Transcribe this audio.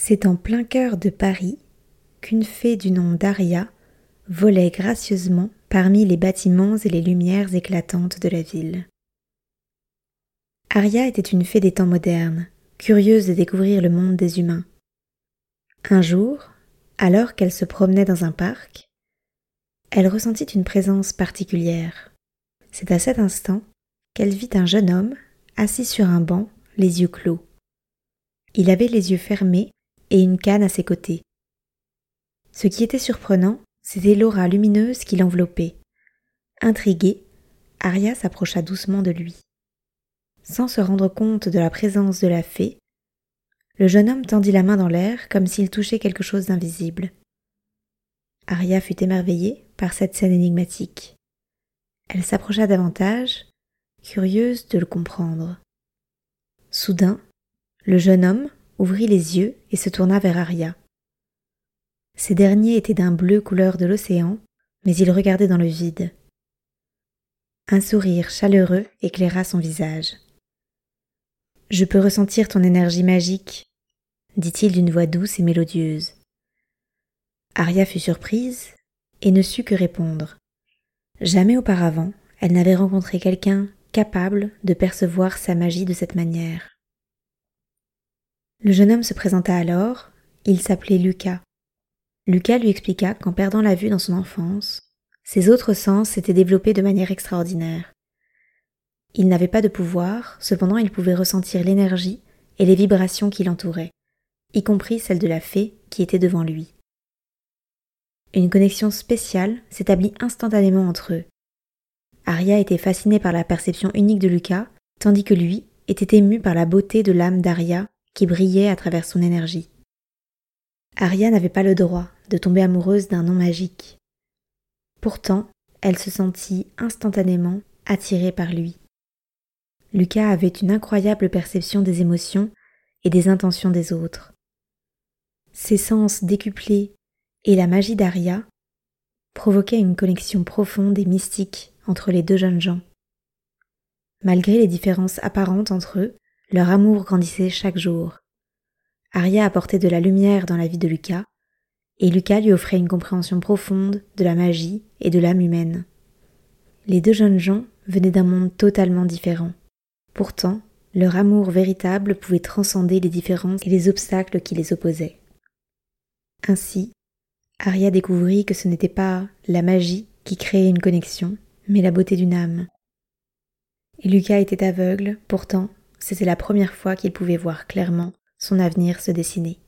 C'est en plein cœur de Paris qu'une fée du nom d'Aria volait gracieusement parmi les bâtiments et les lumières éclatantes de la ville. Aria était une fée des temps modernes, curieuse de découvrir le monde des humains. Un jour, alors qu'elle se promenait dans un parc, elle ressentit une présence particulière. C'est à cet instant qu'elle vit un jeune homme assis sur un banc, les yeux clos. Il avait les yeux fermés et une canne à ses côtés. Ce qui était surprenant, c'était l'aura lumineuse qui l'enveloppait. Intriguée, Aria s'approcha doucement de lui. Sans se rendre compte de la présence de la fée, le jeune homme tendit la main dans l'air comme s'il touchait quelque chose d'invisible. Aria fut émerveillée par cette scène énigmatique. Elle s'approcha davantage, curieuse de le comprendre. Soudain, le jeune homme, ouvrit les yeux et se tourna vers Aria. Ces derniers étaient d'un bleu couleur de l'océan, mais il regardait dans le vide. Un sourire chaleureux éclaira son visage. Je peux ressentir ton énergie magique, dit-il d'une voix douce et mélodieuse. Aria fut surprise et ne sut que répondre. Jamais auparavant, elle n'avait rencontré quelqu'un capable de percevoir sa magie de cette manière. Le jeune homme se présenta alors, il s'appelait Lucas. Lucas lui expliqua qu'en perdant la vue dans son enfance, ses autres sens s'étaient développés de manière extraordinaire. Il n'avait pas de pouvoir, cependant il pouvait ressentir l'énergie et les vibrations qui l'entouraient, y compris celle de la fée qui était devant lui. Une connexion spéciale s'établit instantanément entre eux. Aria était fascinée par la perception unique de Lucas, tandis que lui était ému par la beauté de l'âme d'Aria qui brillait à travers son énergie. Aria n'avait pas le droit de tomber amoureuse d'un nom magique. Pourtant, elle se sentit instantanément attirée par lui. Lucas avait une incroyable perception des émotions et des intentions des autres. Ses sens décuplés et la magie d'Aria provoquaient une connexion profonde et mystique entre les deux jeunes gens. Malgré les différences apparentes entre eux, leur amour grandissait chaque jour. Aria apportait de la lumière dans la vie de Lucas, et Lucas lui offrait une compréhension profonde de la magie et de l'âme humaine. Les deux jeunes gens venaient d'un monde totalement différent. Pourtant, leur amour véritable pouvait transcender les différences et les obstacles qui les opposaient. Ainsi, Aria découvrit que ce n'était pas la magie qui créait une connexion, mais la beauté d'une âme. Et Lucas était aveugle, pourtant c'était la première fois qu'il pouvait voir clairement son avenir se dessiner.